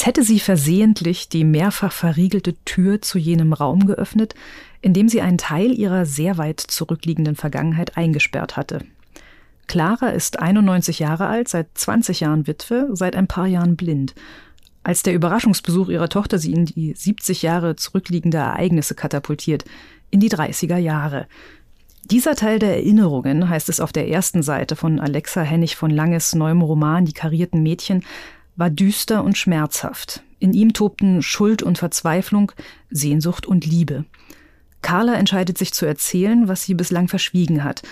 als hätte sie versehentlich die mehrfach verriegelte Tür zu jenem Raum geöffnet, in dem sie einen Teil ihrer sehr weit zurückliegenden Vergangenheit eingesperrt hatte. Clara ist 91 Jahre alt, seit 20 Jahren Witwe, seit ein paar Jahren blind. Als der Überraschungsbesuch ihrer Tochter sie in die 70 Jahre zurückliegende Ereignisse katapultiert, in die 30er Jahre. Dieser Teil der Erinnerungen, heißt es auf der ersten Seite von Alexa Hennig von Langes neuem Roman Die karierten Mädchen, war düster und schmerzhaft. In ihm tobten Schuld und Verzweiflung, Sehnsucht und Liebe. Carla entscheidet sich zu erzählen, was sie bislang verschwiegen hat.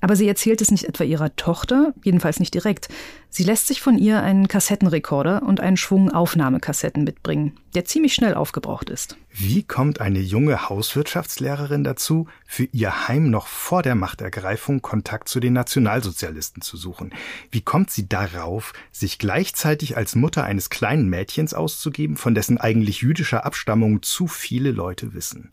Aber sie erzählt es nicht etwa ihrer Tochter, jedenfalls nicht direkt. Sie lässt sich von ihr einen Kassettenrekorder und einen Schwung Aufnahmekassetten mitbringen, der ziemlich schnell aufgebraucht ist. Wie kommt eine junge Hauswirtschaftslehrerin dazu, für ihr Heim noch vor der Machtergreifung Kontakt zu den Nationalsozialisten zu suchen? Wie kommt sie darauf, sich gleichzeitig als Mutter eines kleinen Mädchens auszugeben, von dessen eigentlich jüdischer Abstammung zu viele Leute wissen?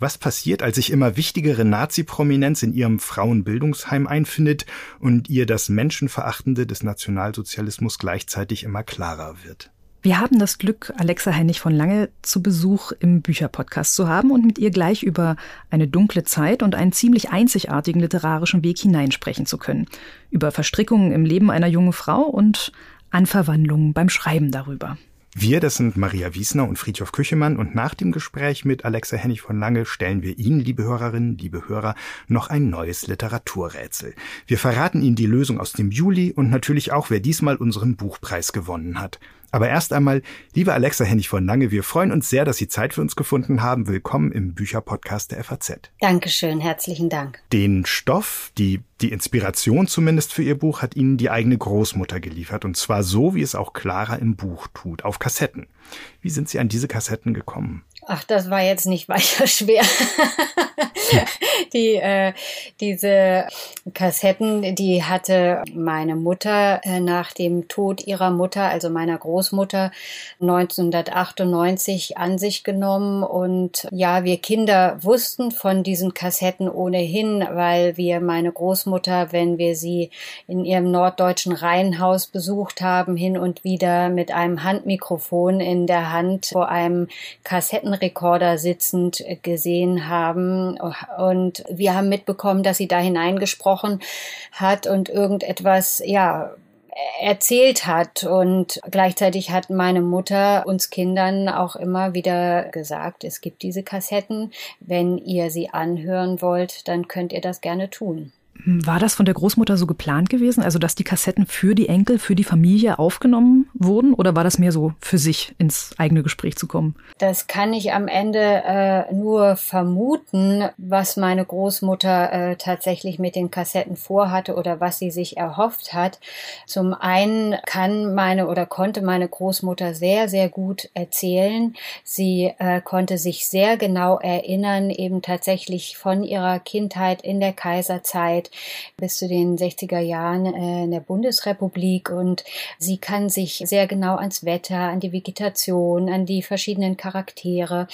Was passiert, als sich immer wichtigere Nazi-Prominenz in ihrem Frauenbildungsheim einfindet und ihr das Menschenverachtende des Nationalsozialismus gleichzeitig immer klarer wird? Wir haben das Glück, Alexa Hennig von Lange zu Besuch im Bücherpodcast zu haben und mit ihr gleich über eine dunkle Zeit und einen ziemlich einzigartigen literarischen Weg hineinsprechen zu können. Über Verstrickungen im Leben einer jungen Frau und Anverwandlungen beim Schreiben darüber. Wir, das sind Maria Wiesner und Friedhof Küchemann und nach dem Gespräch mit Alexa Hennig von Lange stellen wir Ihnen, liebe Hörerinnen, liebe Hörer, noch ein neues Literaturrätsel. Wir verraten Ihnen die Lösung aus dem Juli und natürlich auch, wer diesmal unseren Buchpreis gewonnen hat. Aber erst einmal, liebe Alexa Hennig von Lange, wir freuen uns sehr, dass Sie Zeit für uns gefunden haben. Willkommen im Bücherpodcast der FAZ. Dankeschön, herzlichen Dank. Den Stoff, die, die Inspiration zumindest für Ihr Buch hat Ihnen die eigene Großmutter geliefert. Und zwar so, wie es auch Clara im Buch tut, auf Kassetten. Wie sind Sie an diese Kassetten gekommen? Ach, das war jetzt nicht weiter schwer. die, äh, diese Kassetten, die hatte meine Mutter äh, nach dem Tod ihrer Mutter, also meiner Großmutter, 1998 an sich genommen. Und ja, wir Kinder wussten von diesen Kassetten ohnehin, weil wir meine Großmutter, wenn wir sie in ihrem norddeutschen Reihenhaus besucht haben, hin und wieder mit einem Handmikrofon in der Hand vor einem Kassetten Rekorder sitzend gesehen haben. Und wir haben mitbekommen, dass sie da hineingesprochen hat und irgendetwas, ja, erzählt hat. Und gleichzeitig hat meine Mutter uns Kindern auch immer wieder gesagt, es gibt diese Kassetten. Wenn ihr sie anhören wollt, dann könnt ihr das gerne tun. War das von der Großmutter so geplant gewesen, also dass die Kassetten für die Enkel, für die Familie aufgenommen wurden, oder war das mehr so für sich ins eigene Gespräch zu kommen? Das kann ich am Ende äh, nur vermuten, was meine Großmutter äh, tatsächlich mit den Kassetten vorhatte oder was sie sich erhofft hat. Zum einen kann meine oder konnte meine Großmutter sehr, sehr gut erzählen. Sie äh, konnte sich sehr genau erinnern, eben tatsächlich von ihrer Kindheit in der Kaiserzeit bis zu den 60er Jahren äh, in der Bundesrepublik. Und sie kann sich sehr genau ans Wetter, an die Vegetation, an die verschiedenen Charaktere,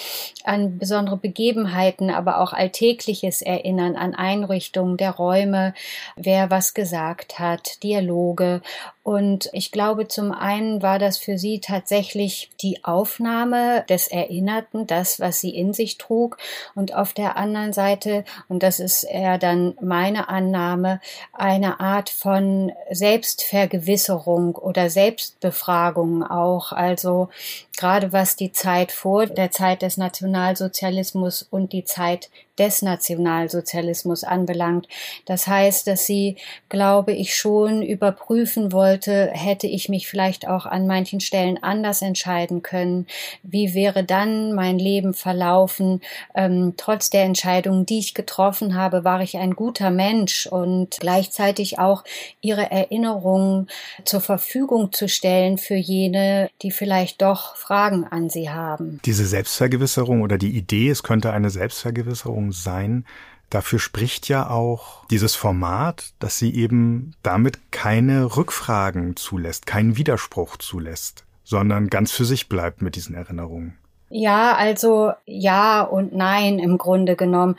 an besondere Begebenheiten, aber auch Alltägliches erinnern, an Einrichtungen der Räume, wer was gesagt hat, Dialoge und ich glaube, zum einen war das für sie tatsächlich die Aufnahme des Erinnerten, das, was sie in sich trug. Und auf der anderen Seite, und das ist eher dann meine Annahme, eine Art von Selbstvergewisserung oder Selbstbefragung auch. Also gerade was die Zeit vor der Zeit des Nationalsozialismus und die Zeit des Nationalsozialismus anbelangt. Das heißt, dass sie, glaube ich, schon überprüfen wollte, hätte ich mich vielleicht auch an manchen Stellen anders entscheiden können. Wie wäre dann mein Leben verlaufen? Ähm, trotz der Entscheidungen, die ich getroffen habe, war ich ein guter Mensch und gleichzeitig auch ihre Erinnerungen zur Verfügung zu stellen für jene, die vielleicht doch Fragen an sie haben. Diese Selbstvergewisserung oder die Idee, es könnte eine Selbstvergewisserung sein, dafür spricht ja auch dieses Format, dass sie eben damit keine Rückfragen zulässt, keinen Widerspruch zulässt, sondern ganz für sich bleibt mit diesen Erinnerungen. Ja, also ja und nein im Grunde genommen.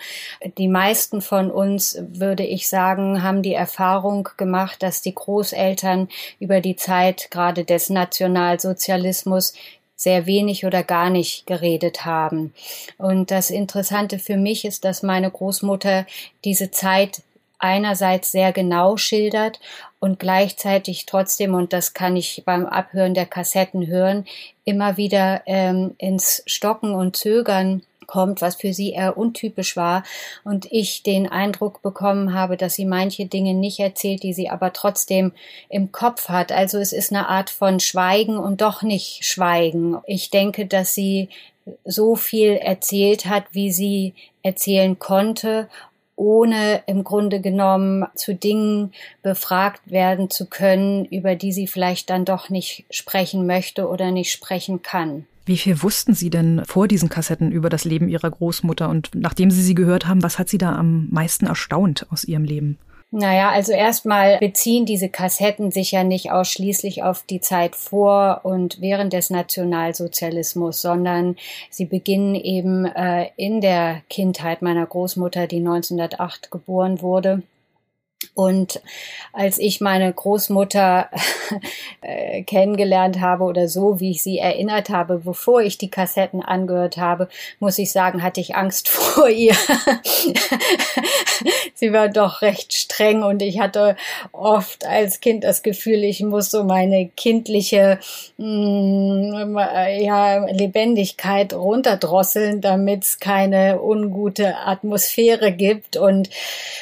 Die meisten von uns, würde ich sagen, haben die Erfahrung gemacht, dass die Großeltern über die Zeit gerade des Nationalsozialismus sehr wenig oder gar nicht geredet haben. Und das Interessante für mich ist, dass meine Großmutter diese Zeit einerseits sehr genau schildert und gleichzeitig trotzdem, und das kann ich beim Abhören der Kassetten hören, immer wieder ähm, ins Stocken und Zögern kommt, was für sie eher untypisch war und ich den Eindruck bekommen habe, dass sie manche Dinge nicht erzählt, die sie aber trotzdem im Kopf hat. Also es ist eine Art von Schweigen und doch nicht Schweigen. Ich denke, dass sie so viel erzählt hat, wie sie erzählen konnte ohne im Grunde genommen zu Dingen befragt werden zu können, über die sie vielleicht dann doch nicht sprechen möchte oder nicht sprechen kann. Wie viel wussten Sie denn vor diesen Kassetten über das Leben Ihrer Großmutter? Und nachdem Sie sie gehört haben, was hat Sie da am meisten erstaunt aus Ihrem Leben? Naja, also erstmal beziehen diese Kassetten sich ja nicht ausschließlich auf die Zeit vor und während des Nationalsozialismus, sondern sie beginnen eben äh, in der Kindheit meiner Großmutter, die 1908 geboren wurde. Und als ich meine Großmutter äh, kennengelernt habe oder so, wie ich sie erinnert habe, bevor ich die Kassetten angehört habe, muss ich sagen, hatte ich Angst vor ihr. sie war doch recht streng und ich hatte oft als Kind das Gefühl, ich muss so meine kindliche mh, mm, ja, Lebendigkeit runterdrosseln, damit es keine ungute Atmosphäre gibt. Und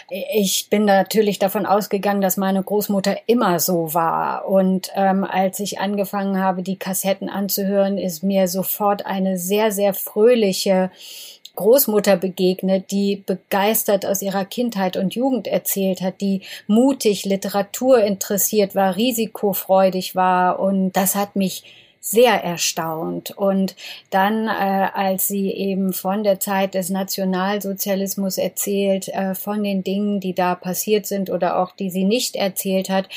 ich bin natürlich davon ausgegangen, dass meine Großmutter immer so war. Und ähm, als ich angefangen habe, die Kassetten anzuhören, ist mir sofort eine sehr, sehr fröhliche Großmutter begegnet, die begeistert aus ihrer Kindheit und Jugend erzählt hat, die mutig Literatur interessiert war, risikofreudig war. Und das hat mich sehr erstaunt. Und dann, äh, als sie eben von der Zeit des Nationalsozialismus erzählt, äh, von den Dingen, die da passiert sind oder auch die sie nicht erzählt hat,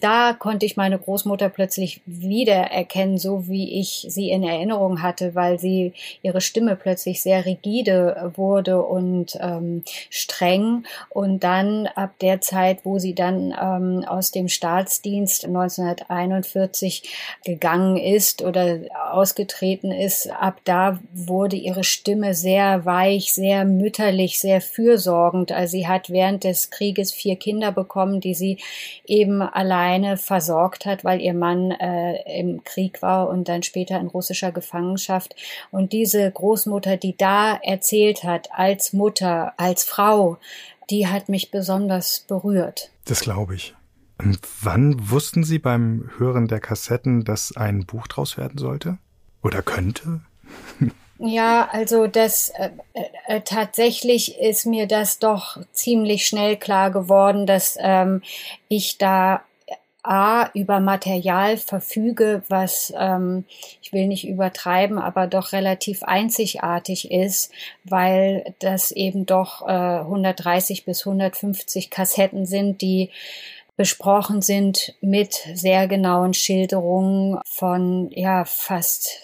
da konnte ich meine Großmutter plötzlich wiedererkennen, so wie ich sie in Erinnerung hatte, weil sie ihre Stimme plötzlich sehr rigide wurde und ähm, streng. Und dann ab der Zeit, wo sie dann ähm, aus dem Staatsdienst 1941 gegangen ist, ist oder ausgetreten ist, ab da wurde ihre Stimme sehr weich, sehr mütterlich, sehr fürsorgend. Also sie hat während des Krieges vier Kinder bekommen, die sie eben alleine versorgt hat, weil ihr Mann äh, im Krieg war und dann später in russischer Gefangenschaft. Und diese Großmutter, die da erzählt hat, als Mutter, als Frau, die hat mich besonders berührt. Das glaube ich. Wann wussten Sie beim Hören der Kassetten, dass ein Buch draus werden sollte? Oder könnte? Ja, also das äh, äh, tatsächlich ist mir das doch ziemlich schnell klar geworden, dass ähm, ich da A über Material verfüge, was ähm, ich will nicht übertreiben, aber doch relativ einzigartig ist, weil das eben doch äh, 130 bis 150 Kassetten sind, die besprochen sind mit sehr genauen Schilderungen von ja fast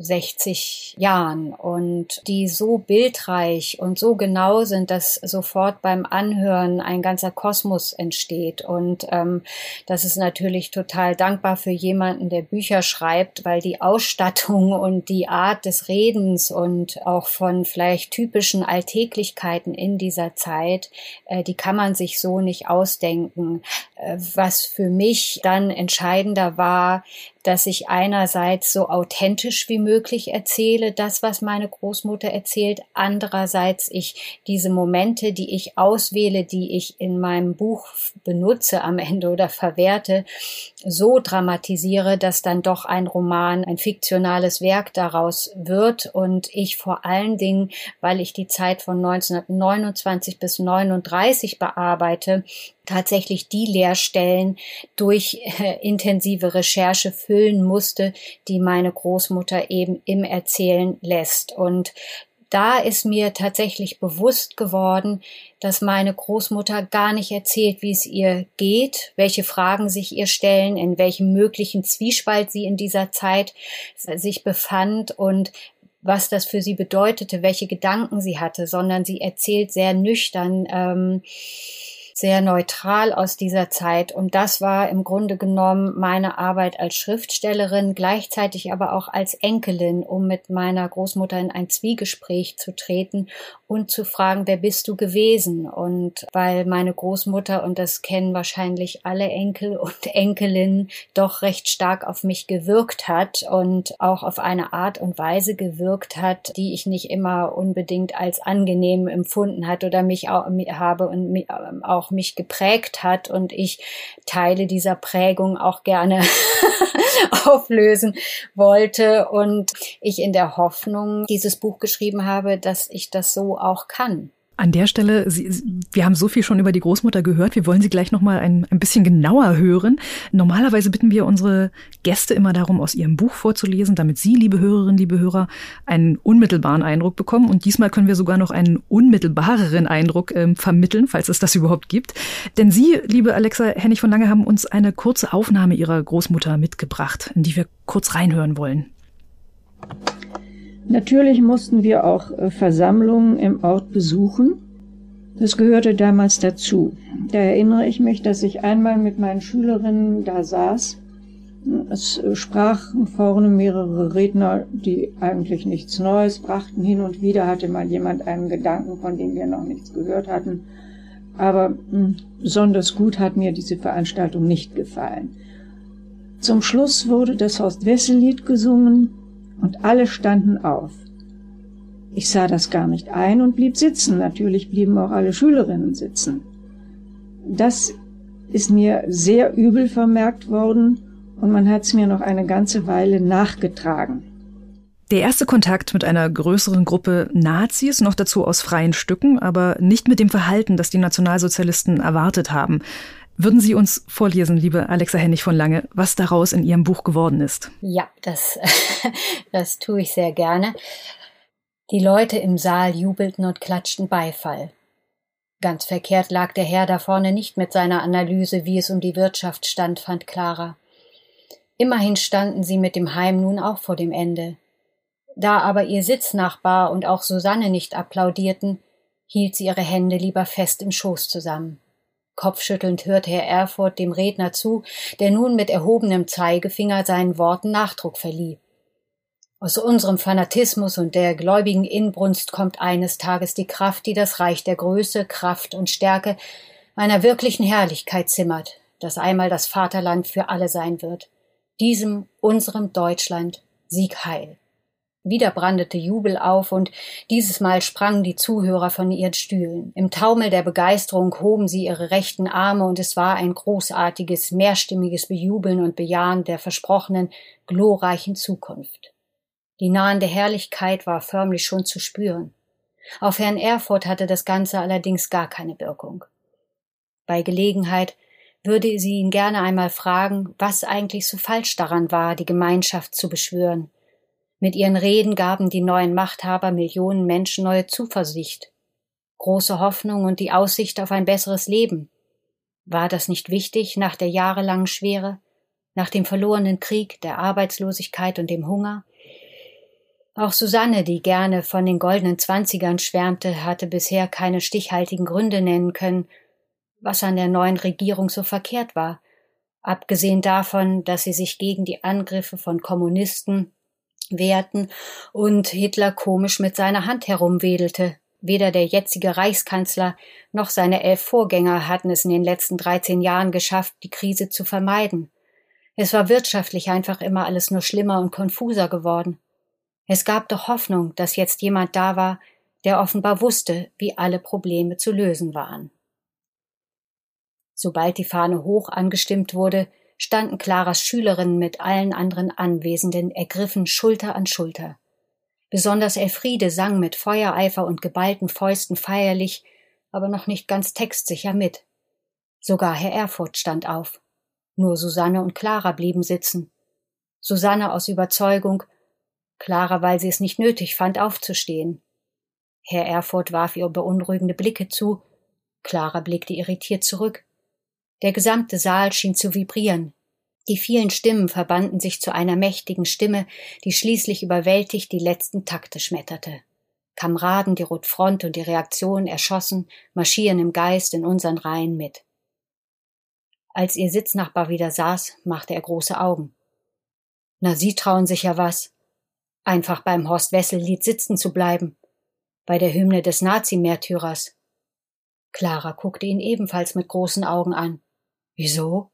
60 Jahren und die so bildreich und so genau sind, dass sofort beim Anhören ein ganzer Kosmos entsteht. Und ähm, das ist natürlich total dankbar für jemanden, der Bücher schreibt, weil die Ausstattung und die Art des Redens und auch von vielleicht typischen Alltäglichkeiten in dieser Zeit, äh, die kann man sich so nicht ausdenken. Äh, was für mich dann entscheidender war, dass ich einerseits so authentisch wie möglich erzähle, das, was meine Großmutter erzählt, andererseits ich diese Momente, die ich auswähle, die ich in meinem Buch benutze am Ende oder verwerte, so dramatisiere, dass dann doch ein Roman, ein fiktionales Werk daraus wird und ich vor allen Dingen, weil ich die Zeit von 1929 bis 39 bearbeite, tatsächlich die Leerstellen durch äh, intensive Recherche füllen musste, die meine Großmutter eben im Erzählen lässt. Und da ist mir tatsächlich bewusst geworden, dass meine Großmutter gar nicht erzählt, wie es ihr geht, welche Fragen sich ihr stellen, in welchem möglichen Zwiespalt sie in dieser Zeit sich befand und was das für sie bedeutete, welche Gedanken sie hatte, sondern sie erzählt sehr nüchtern, ähm, sehr neutral aus dieser Zeit. Und das war im Grunde genommen meine Arbeit als Schriftstellerin, gleichzeitig aber auch als Enkelin, um mit meiner Großmutter in ein Zwiegespräch zu treten und zu fragen, wer bist du gewesen? Und weil meine Großmutter, und das kennen wahrscheinlich alle Enkel und Enkelinnen, doch recht stark auf mich gewirkt hat und auch auf eine Art und Weise gewirkt hat, die ich nicht immer unbedingt als angenehm empfunden hat oder mich auch, habe und auch auch mich geprägt hat und ich Teile dieser Prägung auch gerne auflösen wollte und ich in der Hoffnung dieses Buch geschrieben habe, dass ich das so auch kann. An der Stelle, Sie, wir haben so viel schon über die Großmutter gehört. Wir wollen Sie gleich noch mal ein, ein bisschen genauer hören. Normalerweise bitten wir unsere Gäste immer darum, aus ihrem Buch vorzulesen, damit Sie, liebe Hörerinnen, liebe Hörer, einen unmittelbaren Eindruck bekommen. Und diesmal können wir sogar noch einen unmittelbareren Eindruck ähm, vermitteln, falls es das überhaupt gibt. Denn Sie, liebe Alexa Hennig von Lange, haben uns eine kurze Aufnahme Ihrer Großmutter mitgebracht, in die wir kurz reinhören wollen. Natürlich mussten wir auch äh, Versammlungen im Ort besuchen. Das gehörte damals dazu. Da erinnere ich mich, dass ich einmal mit meinen Schülerinnen da saß. Es äh, sprachen vorne mehrere Redner, die eigentlich nichts Neues brachten. Hin und wieder hatte mal jemand einen Gedanken, von dem wir noch nichts gehört hatten. Aber hm, besonders gut hat mir diese Veranstaltung nicht gefallen. Zum Schluss wurde das Horst-Wessel-Lied gesungen und alle standen auf. Ich sah das gar nicht ein und blieb sitzen. Natürlich blieben auch alle Schülerinnen sitzen. Das ist mir sehr übel vermerkt worden und man hat es mir noch eine ganze Weile nachgetragen. Der erste Kontakt mit einer größeren Gruppe Nazis, noch dazu aus freien Stücken, aber nicht mit dem Verhalten, das die Nationalsozialisten erwartet haben. Würden Sie uns vorlesen, liebe Alexa Hennig von Lange, was daraus in Ihrem Buch geworden ist? Ja, das, das tue ich sehr gerne. Die Leute im Saal jubelten und klatschten Beifall. Ganz verkehrt lag der Herr da vorne nicht mit seiner Analyse, wie es um die Wirtschaft stand, fand Clara. Immerhin standen sie mit dem Heim nun auch vor dem Ende. Da aber ihr Sitznachbar und auch Susanne nicht applaudierten, hielt sie ihre Hände lieber fest im Schoß zusammen. Kopfschüttelnd hörte Herr Erfurt dem Redner zu, der nun mit erhobenem Zeigefinger seinen Worten Nachdruck verlieh. Aus unserem Fanatismus und der gläubigen Inbrunst kommt eines Tages die Kraft, die das Reich der Größe, Kraft und Stärke einer wirklichen Herrlichkeit zimmert, das einmal das Vaterland für alle sein wird. Diesem, unserem Deutschland, Sieg heil. Wieder brandete Jubel auf, und dieses Mal sprangen die Zuhörer von ihren Stühlen. Im Taumel der Begeisterung hoben sie ihre rechten Arme, und es war ein großartiges, mehrstimmiges Bejubeln und Bejahen der versprochenen, glorreichen Zukunft. Die nahende Herrlichkeit war förmlich schon zu spüren. Auf Herrn Erfurt hatte das Ganze allerdings gar keine Wirkung. Bei Gelegenheit würde sie ihn gerne einmal fragen, was eigentlich so falsch daran war, die Gemeinschaft zu beschwören, mit ihren Reden gaben die neuen Machthaber Millionen Menschen neue Zuversicht, große Hoffnung und die Aussicht auf ein besseres Leben. War das nicht wichtig nach der jahrelangen Schwere, nach dem verlorenen Krieg, der Arbeitslosigkeit und dem Hunger? Auch Susanne, die gerne von den goldenen Zwanzigern schwärmte, hatte bisher keine stichhaltigen Gründe nennen können, was an der neuen Regierung so verkehrt war, abgesehen davon, dass sie sich gegen die Angriffe von Kommunisten wehrten und Hitler komisch mit seiner Hand herumwedelte. Weder der jetzige Reichskanzler noch seine elf Vorgänger hatten es in den letzten 13 Jahren geschafft, die Krise zu vermeiden. Es war wirtschaftlich einfach immer alles nur schlimmer und konfuser geworden. Es gab doch Hoffnung, dass jetzt jemand da war, der offenbar wusste, wie alle Probleme zu lösen waren. Sobald die Fahne hoch angestimmt wurde, standen Claras Schülerinnen mit allen anderen Anwesenden ergriffen Schulter an Schulter. Besonders Elfriede sang mit Feuereifer und geballten Fäusten feierlich, aber noch nicht ganz textsicher mit. Sogar Herr Erfurt stand auf. Nur Susanne und Clara blieben sitzen. Susanne aus Überzeugung, Clara, weil sie es nicht nötig fand, aufzustehen. Herr Erfurt warf ihr beunruhigende Blicke zu, Clara blickte irritiert zurück. Der gesamte Saal schien zu vibrieren. Die vielen Stimmen verbanden sich zu einer mächtigen Stimme, die schließlich überwältigt die letzten Takte schmetterte. Kameraden, die Rotfront und die Reaktion erschossen, marschieren im Geist in unseren Reihen mit. Als ihr Sitznachbar wieder saß, machte er große Augen. Na, Sie trauen sich ja was. Einfach beim Horst Wessel-Lied sitzen zu bleiben. Bei der Hymne des Nazi-Märtyrers. Clara guckte ihn ebenfalls mit großen Augen an. Wieso?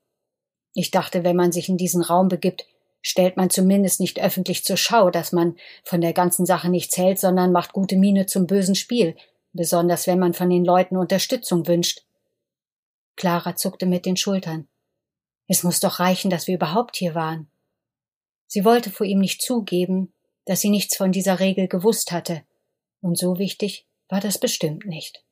Ich dachte, wenn man sich in diesen Raum begibt, stellt man zumindest nicht öffentlich zur Schau, dass man von der ganzen Sache nichts hält, sondern macht gute Miene zum bösen Spiel, besonders wenn man von den Leuten Unterstützung wünscht. Clara zuckte mit den Schultern. Es muss doch reichen, dass wir überhaupt hier waren. Sie wollte vor ihm nicht zugeben, dass sie nichts von dieser Regel gewusst hatte, und so wichtig war das bestimmt nicht.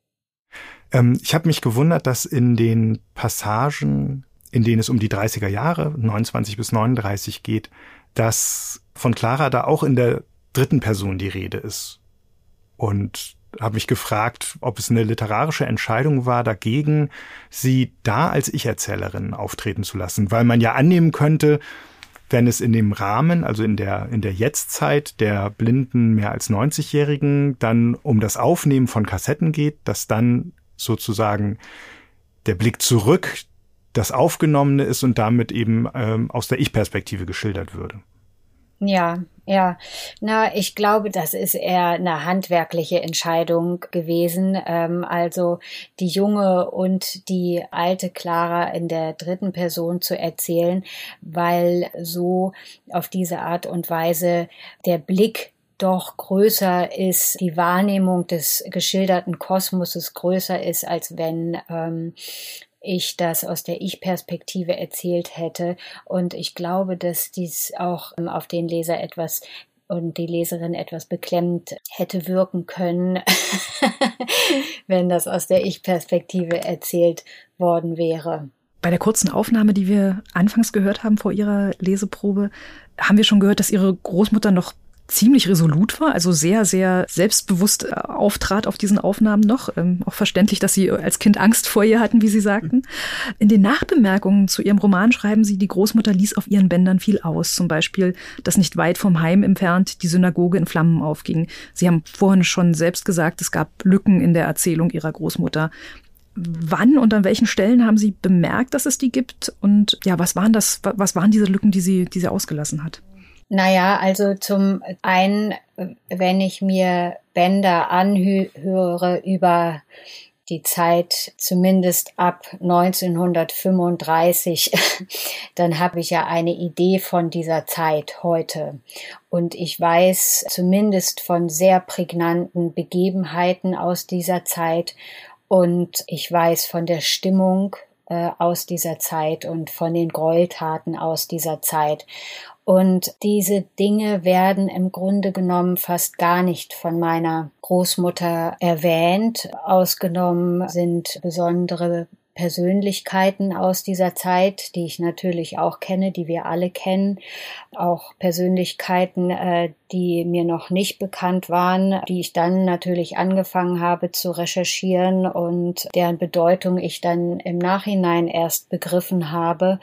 Ähm, ich habe mich gewundert, dass in den Passagen, in denen es um die 30er Jahre, 29 bis 39 geht, dass von Clara da auch in der dritten Person die Rede ist. Und habe mich gefragt, ob es eine literarische Entscheidung war, dagegen sie da als Ich-Erzählerin auftreten zu lassen, weil man ja annehmen könnte, wenn es in dem Rahmen, also in der, in der Jetztzeit der blinden mehr als 90-Jährigen dann um das Aufnehmen von Kassetten geht, dass dann sozusagen der Blick zurück das Aufgenommene ist und damit eben ähm, aus der Ich-Perspektive geschildert würde. Ja, ja. Na, ich glaube, das ist eher eine handwerkliche Entscheidung gewesen. Ähm, also die junge und die alte Clara in der dritten Person zu erzählen, weil so auf diese Art und Weise der Blick doch größer ist, die Wahrnehmung des geschilderten Kosmoses größer ist, als wenn ähm, ich das aus der Ich-Perspektive erzählt hätte. Und ich glaube, dass dies auch ähm, auf den Leser etwas und die Leserin etwas beklemmt hätte wirken können, wenn das aus der Ich-Perspektive erzählt worden wäre. Bei der kurzen Aufnahme, die wir anfangs gehört haben vor Ihrer Leseprobe, haben wir schon gehört, dass Ihre Großmutter noch ziemlich resolut war, also sehr, sehr selbstbewusst äh, auftrat auf diesen Aufnahmen noch. Ähm, auch verständlich, dass Sie als Kind Angst vor ihr hatten, wie Sie sagten. In den Nachbemerkungen zu Ihrem Roman schreiben Sie, die Großmutter ließ auf ihren Bändern viel aus. Zum Beispiel, dass nicht weit vom Heim entfernt die Synagoge in Flammen aufging. Sie haben vorhin schon selbst gesagt, es gab Lücken in der Erzählung Ihrer Großmutter. Wann und an welchen Stellen haben Sie bemerkt, dass es die gibt? Und ja, was waren das, was waren diese Lücken, die sie, die sie ausgelassen hat? Naja, also zum einen, wenn ich mir Bänder anhöre über die Zeit zumindest ab 1935, dann habe ich ja eine Idee von dieser Zeit heute. Und ich weiß zumindest von sehr prägnanten Begebenheiten aus dieser Zeit und ich weiß von der Stimmung äh, aus dieser Zeit und von den Gräueltaten aus dieser Zeit. Und diese Dinge werden im Grunde genommen fast gar nicht von meiner Großmutter erwähnt. Ausgenommen sind besondere Persönlichkeiten aus dieser Zeit, die ich natürlich auch kenne, die wir alle kennen, auch Persönlichkeiten, äh, die mir noch nicht bekannt waren, die ich dann natürlich angefangen habe zu recherchieren und deren Bedeutung ich dann im Nachhinein erst begriffen habe.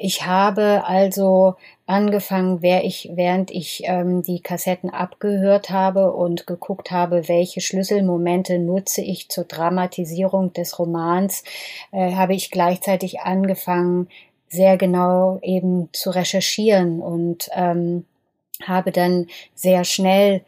Ich habe also angefangen, wer ich, während ich ähm, die Kassetten abgehört habe und geguckt habe, welche Schlüsselmomente nutze ich zur Dramatisierung des Romans, äh, habe ich gleichzeitig angefangen, sehr genau eben zu recherchieren und ähm, habe dann sehr schnell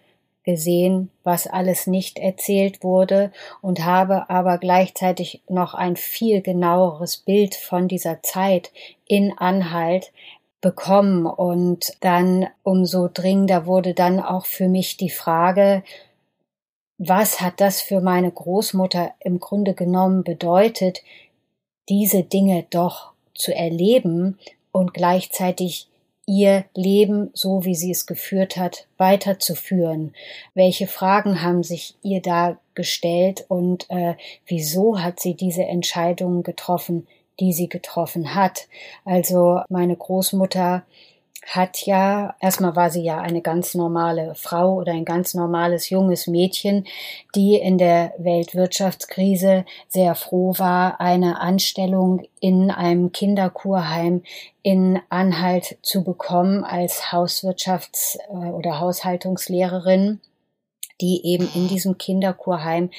gesehen, was alles nicht erzählt wurde und habe aber gleichzeitig noch ein viel genaueres Bild von dieser Zeit in Anhalt bekommen. Und dann umso dringender wurde dann auch für mich die Frage, was hat das für meine Großmutter im Grunde genommen bedeutet, diese Dinge doch zu erleben und gleichzeitig ihr Leben, so wie sie es geführt hat, weiterzuführen? Welche Fragen haben sich ihr da gestellt und äh, wieso hat sie diese Entscheidungen getroffen, die sie getroffen hat? Also meine Großmutter hat ja, erstmal war sie ja eine ganz normale Frau oder ein ganz normales junges Mädchen, die in der Weltwirtschaftskrise sehr froh war, eine Anstellung in einem Kinderkurheim in Anhalt zu bekommen als Hauswirtschafts- äh, oder Haushaltungslehrerin die eben in diesem Kinderkurheim,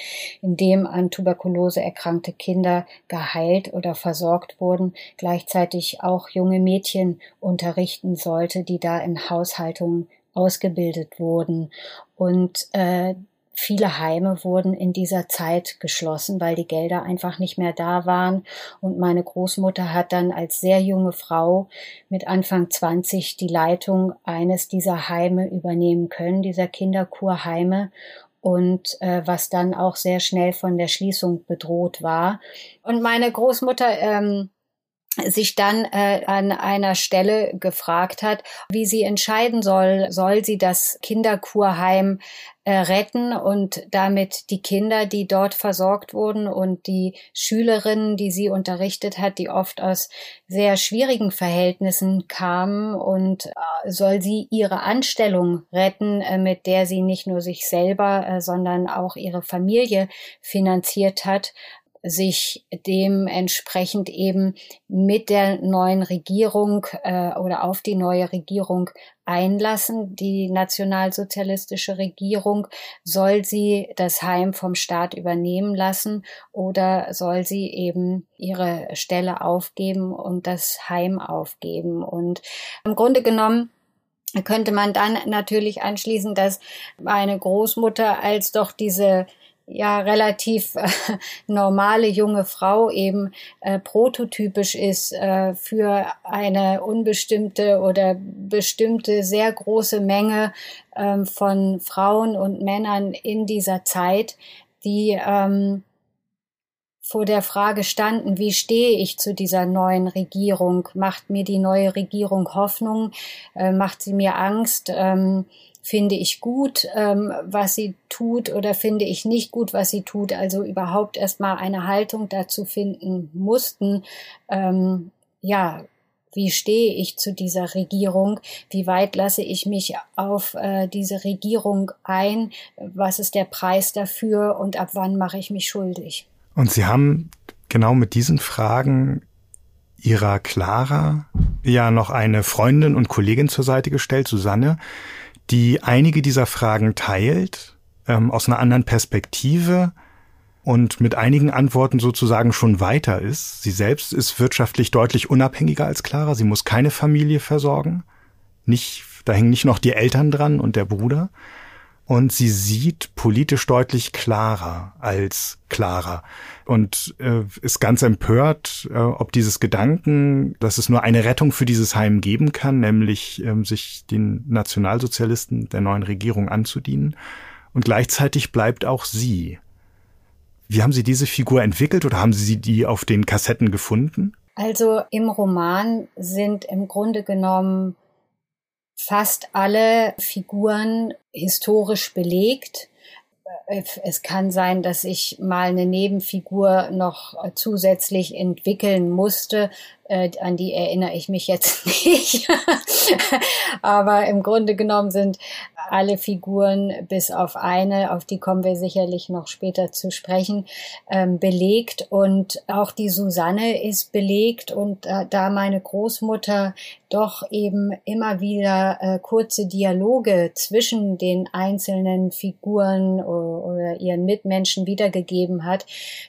in dem an Tuberkulose erkrankte Kinder geheilt oder versorgt wurden, gleichzeitig auch junge Mädchen unterrichten sollte, die da in Haushaltungen ausgebildet wurden. Und äh, Viele Heime wurden in dieser Zeit geschlossen, weil die Gelder einfach nicht mehr da waren. Und meine Großmutter hat dann als sehr junge Frau mit Anfang 20 die Leitung eines dieser Heime übernehmen können, dieser Kinderkurheime und äh, was dann auch sehr schnell von der Schließung bedroht war. Und meine Großmutter ähm, sich dann äh, an einer Stelle gefragt hat, wie sie entscheiden soll, soll sie das Kinderkurheim äh, retten und damit die Kinder, die dort versorgt wurden und die Schülerinnen, die sie unterrichtet hat, die oft aus sehr schwierigen Verhältnissen kamen und äh, soll sie ihre Anstellung retten, äh, mit der sie nicht nur sich selber, äh, sondern auch ihre Familie finanziert hat sich dementsprechend eben mit der neuen Regierung äh, oder auf die neue Regierung einlassen. Die nationalsozialistische Regierung soll sie das Heim vom Staat übernehmen lassen oder soll sie eben ihre Stelle aufgeben und das Heim aufgeben. Und im Grunde genommen könnte man dann natürlich anschließen, dass meine Großmutter als doch diese ja relativ äh, normale junge Frau eben äh, prototypisch ist äh, für eine unbestimmte oder bestimmte sehr große Menge ähm, von Frauen und Männern in dieser Zeit, die ähm, vor der Frage standen, wie stehe ich zu dieser neuen Regierung? Macht mir die neue Regierung Hoffnung? Äh, macht sie mir Angst? Ähm, finde ich gut, ähm, was sie tut oder finde ich nicht gut, was sie tut. Also überhaupt erstmal eine Haltung dazu finden mussten, ähm, ja, wie stehe ich zu dieser Regierung? Wie weit lasse ich mich auf äh, diese Regierung ein? Was ist der Preis dafür und ab wann mache ich mich schuldig? Und Sie haben genau mit diesen Fragen Ihrer Clara ja noch eine Freundin und Kollegin zur Seite gestellt, Susanne, die einige dieser Fragen teilt, ähm, aus einer anderen Perspektive und mit einigen Antworten sozusagen schon weiter ist. Sie selbst ist wirtschaftlich deutlich unabhängiger als Clara. Sie muss keine Familie versorgen. Nicht, da hängen nicht noch die Eltern dran und der Bruder und sie sieht politisch deutlich klarer als klarer und äh, ist ganz empört, äh, ob dieses Gedanken, dass es nur eine Rettung für dieses Heim geben kann, nämlich äh, sich den Nationalsozialisten der neuen Regierung anzudienen. Und gleichzeitig bleibt auch sie. Wie haben Sie diese Figur entwickelt oder haben Sie die auf den Kassetten gefunden? Also im Roman sind im Grunde genommen fast alle Figuren historisch belegt. Äh, es kann sein, dass ich mal eine Nebenfigur noch zusätzlich entwickeln musste, äh, an die erinnere ich mich jetzt nicht. Aber im Grunde genommen sind alle Figuren bis auf eine, auf die kommen wir sicherlich noch später zu sprechen, ähm, belegt. Und auch die Susanne ist belegt. Und äh, da meine Großmutter doch eben immer wieder äh, kurze Dialoge zwischen den einzelnen Figuren oder, oder ihren Mitmenschen wiedergegeben hat,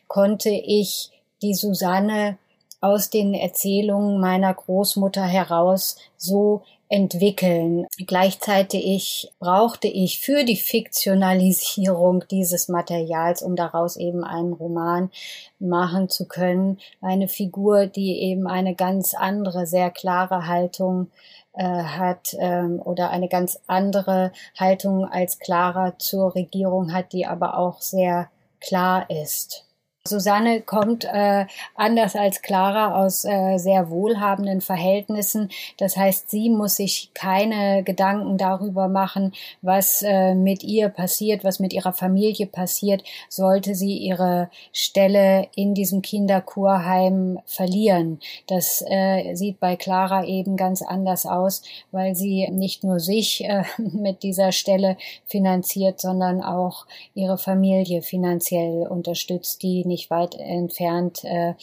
konnte ich die Susanne aus den Erzählungen meiner Großmutter heraus so entwickeln. Gleichzeitig brauchte ich für die Fiktionalisierung dieses Materials, um daraus eben einen Roman machen zu können, eine Figur, die eben eine ganz andere, sehr klare Haltung äh, hat ähm, oder eine ganz andere Haltung als Clara zur Regierung hat, die aber auch sehr klar ist. Susanne kommt äh, anders als Clara aus äh, sehr wohlhabenden Verhältnissen. Das heißt, sie muss sich keine Gedanken darüber machen, was äh, mit ihr passiert, was mit ihrer Familie passiert, sollte sie ihre Stelle in diesem Kinderkurheim verlieren. Das äh, sieht bei Clara eben ganz anders aus, weil sie nicht nur sich äh, mit dieser Stelle finanziert, sondern auch ihre Familie finanziell unterstützt, die nicht weit entfernt äh,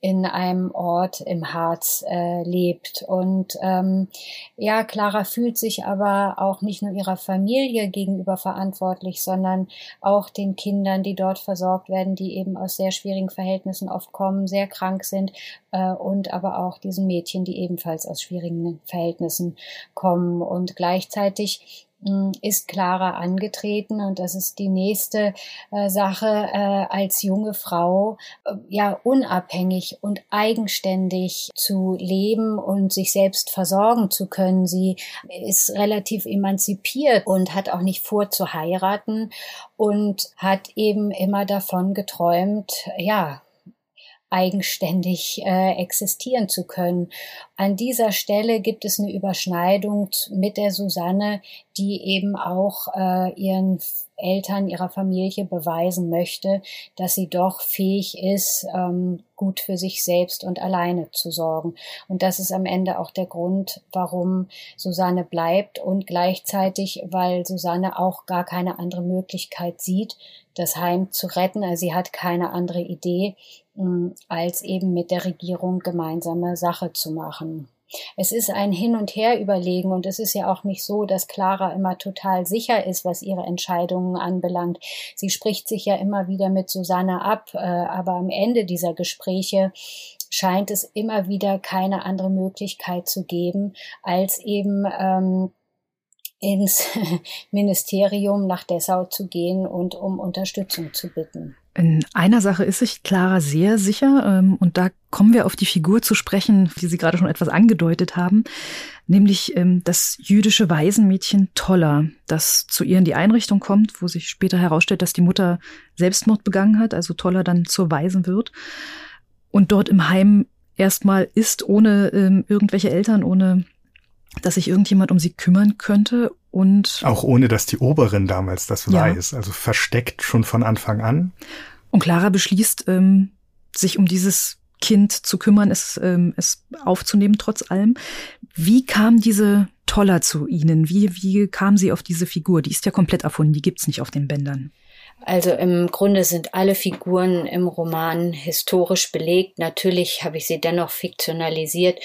in einem Ort im Harz äh, lebt. Und ähm, ja, Clara fühlt sich aber auch nicht nur ihrer Familie gegenüber verantwortlich, sondern auch den Kindern, die dort versorgt werden, die eben aus sehr schwierigen Verhältnissen oft kommen, sehr krank sind äh, und aber auch diesen Mädchen, die ebenfalls aus schwierigen Verhältnissen kommen. Und gleichzeitig ist Clara angetreten und das ist die nächste äh, Sache äh, als junge Frau äh, ja unabhängig und eigenständig zu leben und sich selbst versorgen zu können. Sie ist relativ emanzipiert und hat auch nicht vor zu heiraten und hat eben immer davon geträumt, ja, eigenständig äh, existieren zu können. An dieser Stelle gibt es eine Überschneidung mit der Susanne, die eben auch äh, ihren Eltern, ihrer Familie beweisen möchte, dass sie doch fähig ist, ähm, gut für sich selbst und alleine zu sorgen. Und das ist am Ende auch der Grund, warum Susanne bleibt und gleichzeitig, weil Susanne auch gar keine andere Möglichkeit sieht, das Heim zu retten. Also sie hat keine andere Idee, als eben mit der Regierung gemeinsame Sache zu machen. Es ist ein Hin und Her überlegen und es ist ja auch nicht so, dass Clara immer total sicher ist, was ihre Entscheidungen anbelangt. Sie spricht sich ja immer wieder mit Susanne ab, äh, aber am Ende dieser Gespräche scheint es immer wieder keine andere Möglichkeit zu geben, als eben ähm, ins Ministerium nach Dessau zu gehen und um Unterstützung zu bitten. In einer Sache ist sich Clara sehr sicher, ähm, und da kommen wir auf die Figur zu sprechen, die Sie gerade schon etwas angedeutet haben, nämlich ähm, das jüdische Waisenmädchen Toller, das zu ihr in die Einrichtung kommt, wo sich später herausstellt, dass die Mutter Selbstmord begangen hat, also Toller dann zur Waisen wird. Und dort im Heim erstmal ist, ohne ähm, irgendwelche Eltern, ohne dass sich irgendjemand um sie kümmern könnte und auch ohne dass die Oberin damals das ja. weiß, also versteckt schon von Anfang an. Und Clara beschließt, ähm, sich um dieses Kind zu kümmern, es, ähm, es aufzunehmen trotz allem. Wie kam diese Toller zu Ihnen? Wie, wie kam sie auf diese Figur? Die ist ja komplett erfunden, die gibt's nicht auf den Bändern. Also im Grunde sind alle Figuren im Roman historisch belegt. Natürlich habe ich sie dennoch fiktionalisiert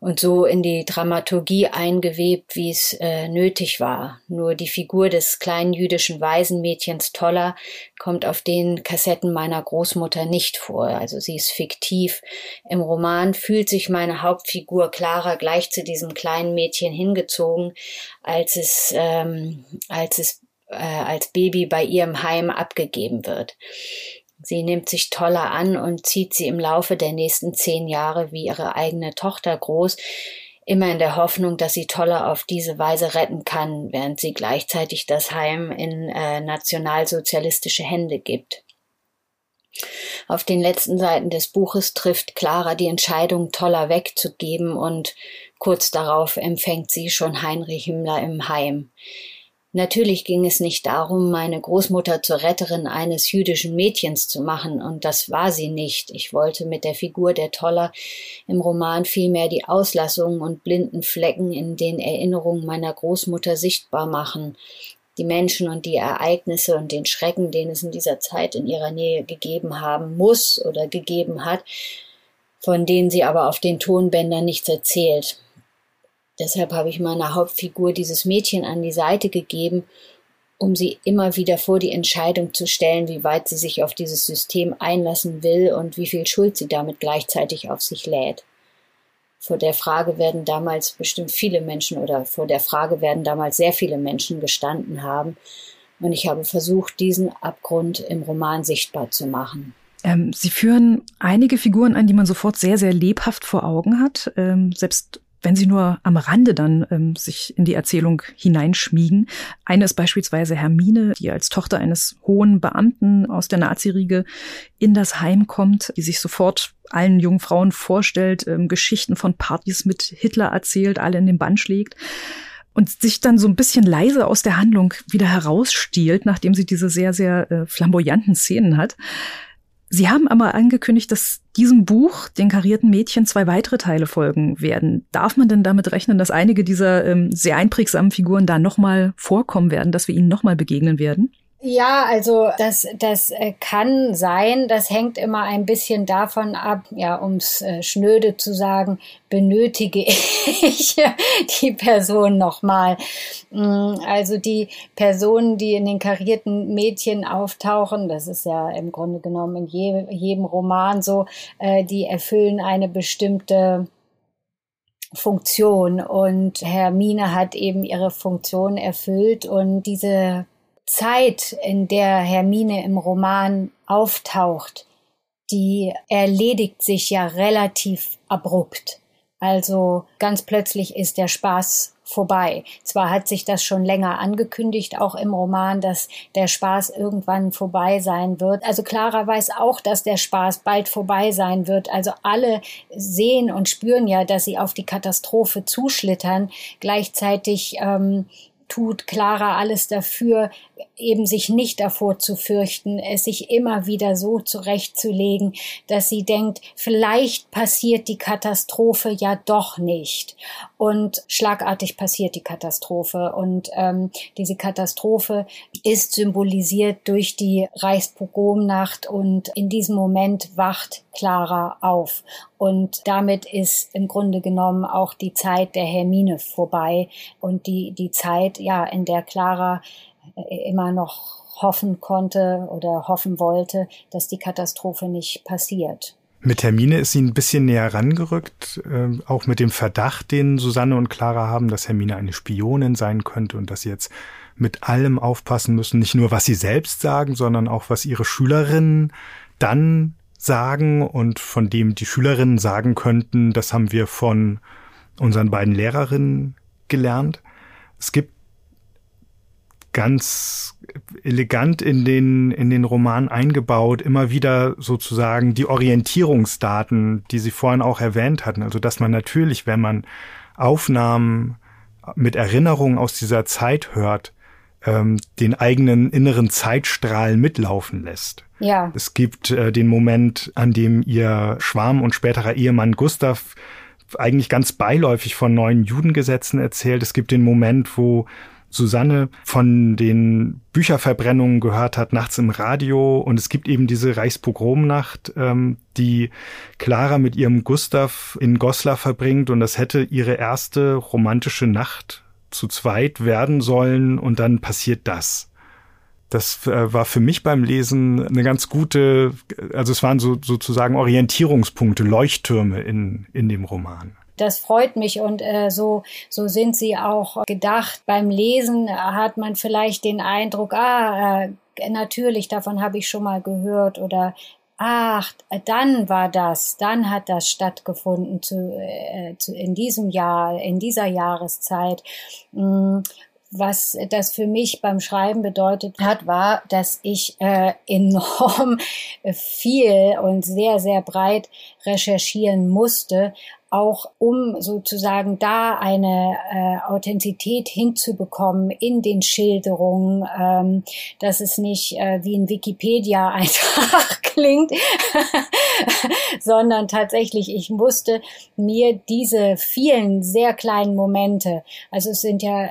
und so in die Dramaturgie eingewebt, wie es äh, nötig war. Nur die Figur des kleinen jüdischen Waisenmädchens Toller kommt auf den Kassetten meiner Großmutter nicht vor. Also sie ist fiktiv. Im Roman fühlt sich meine Hauptfigur Clara gleich zu diesem kleinen Mädchen hingezogen, als es, ähm, als es äh, als Baby bei ihrem Heim abgegeben wird. Sie nimmt sich Toller an und zieht sie im Laufe der nächsten zehn Jahre wie ihre eigene Tochter groß, immer in der Hoffnung, dass sie Toller auf diese Weise retten kann, während sie gleichzeitig das Heim in äh, nationalsozialistische Hände gibt. Auf den letzten Seiten des Buches trifft Clara die Entscheidung, Toller wegzugeben und kurz darauf empfängt sie schon Heinrich Himmler im Heim. Natürlich ging es nicht darum, meine Großmutter zur Retterin eines jüdischen Mädchens zu machen, und das war sie nicht. Ich wollte mit der Figur der Toller im Roman vielmehr die Auslassungen und blinden Flecken in den Erinnerungen meiner Großmutter sichtbar machen, die Menschen und die Ereignisse und den Schrecken, den es in dieser Zeit in ihrer Nähe gegeben haben muss oder gegeben hat, von denen sie aber auf den Tonbändern nichts erzählt. Deshalb habe ich meiner Hauptfigur dieses Mädchen an die Seite gegeben, um sie immer wieder vor die Entscheidung zu stellen, wie weit sie sich auf dieses System einlassen will und wie viel Schuld sie damit gleichzeitig auf sich lädt. Vor der Frage werden damals bestimmt viele Menschen oder vor der Frage werden damals sehr viele Menschen gestanden haben. Und ich habe versucht, diesen Abgrund im Roman sichtbar zu machen. Ähm, Sie führen einige Figuren an, die man sofort sehr, sehr lebhaft vor Augen hat. Ähm, selbst wenn sie nur am Rande dann ähm, sich in die Erzählung hineinschmiegen. Eine ist beispielsweise Hermine, die als Tochter eines hohen Beamten aus der Naziriege in das Heim kommt, die sich sofort allen jungen Frauen vorstellt, ähm, Geschichten von Partys mit Hitler erzählt, alle in den Bann schlägt und sich dann so ein bisschen leise aus der Handlung wieder herausstiehlt, nachdem sie diese sehr, sehr äh, flamboyanten Szenen hat. Sie haben aber angekündigt, dass diesem Buch, den karierten Mädchen, zwei weitere Teile folgen werden. Darf man denn damit rechnen, dass einige dieser ähm, sehr einprägsamen Figuren da nochmal vorkommen werden, dass wir ihnen nochmal begegnen werden? Ja, also das, das äh, kann sein. Das hängt immer ein bisschen davon ab, ja, ums äh, schnöde zu sagen, benötige ich die Person nochmal. Mm, also die Personen, die in den karierten Mädchen auftauchen, das ist ja im Grunde genommen in jedem, jedem Roman so, äh, die erfüllen eine bestimmte Funktion und Hermine hat eben ihre Funktion erfüllt und diese Zeit, in der Hermine im Roman auftaucht, die erledigt sich ja relativ abrupt. Also ganz plötzlich ist der Spaß vorbei. Zwar hat sich das schon länger angekündigt, auch im Roman, dass der Spaß irgendwann vorbei sein wird. Also Clara weiß auch, dass der Spaß bald vorbei sein wird. Also alle sehen und spüren ja, dass sie auf die Katastrophe zuschlittern. Gleichzeitig ähm, tut Clara alles dafür, eben sich nicht davor zu fürchten, es sich immer wieder so zurechtzulegen, dass sie denkt, vielleicht passiert die Katastrophe ja doch nicht. Und schlagartig passiert die Katastrophe. Und ähm, diese Katastrophe ist symbolisiert durch die Reichspogromnacht und in diesem Moment wacht Clara auf. Und damit ist im Grunde genommen auch die Zeit der Hermine vorbei und die, die Zeit, ja, in der Clara immer noch hoffen konnte oder hoffen wollte, dass die Katastrophe nicht passiert. Mit Hermine ist sie ein bisschen näher rangerückt, äh, auch mit dem Verdacht, den Susanne und Clara haben, dass Hermine eine Spionin sein könnte und dass sie jetzt mit allem aufpassen müssen, nicht nur was sie selbst sagen, sondern auch was ihre Schülerinnen dann sagen und von dem die Schülerinnen sagen könnten, das haben wir von unseren beiden Lehrerinnen gelernt. Es gibt ganz elegant in den, in den Roman eingebaut, immer wieder sozusagen die Orientierungsdaten, die Sie vorhin auch erwähnt hatten. Also, dass man natürlich, wenn man Aufnahmen mit Erinnerungen aus dieser Zeit hört, ähm, den eigenen inneren Zeitstrahl mitlaufen lässt. Ja. Es gibt äh, den Moment, an dem ihr Schwarm und späterer Ehemann Gustav eigentlich ganz beiläufig von neuen Judengesetzen erzählt. Es gibt den Moment, wo Susanne von den Bücherverbrennungen gehört hat, nachts im Radio. Und es gibt eben diese Reichspogromnacht, ähm, die Clara mit ihrem Gustav in Goslar verbringt. Und das hätte ihre erste romantische Nacht zu zweit werden sollen. Und dann passiert das. Das äh, war für mich beim Lesen eine ganz gute, also es waren so sozusagen Orientierungspunkte, Leuchttürme in, in dem Roman. Das freut mich und äh, so, so sind sie auch gedacht. Beim Lesen hat man vielleicht den Eindruck, ah, äh, natürlich, davon habe ich schon mal gehört oder ach, dann war das, dann hat das stattgefunden zu, äh, zu, in diesem Jahr, in dieser Jahreszeit. Was das für mich beim Schreiben bedeutet hat, war, dass ich äh, enorm viel und sehr, sehr breit recherchieren musste, auch um sozusagen da eine äh, Authentizität hinzubekommen in den Schilderungen, ähm, dass es nicht äh, wie ein Wikipedia-Eintrag klingt, sondern tatsächlich, ich musste mir diese vielen sehr kleinen Momente, also es sind ja äh,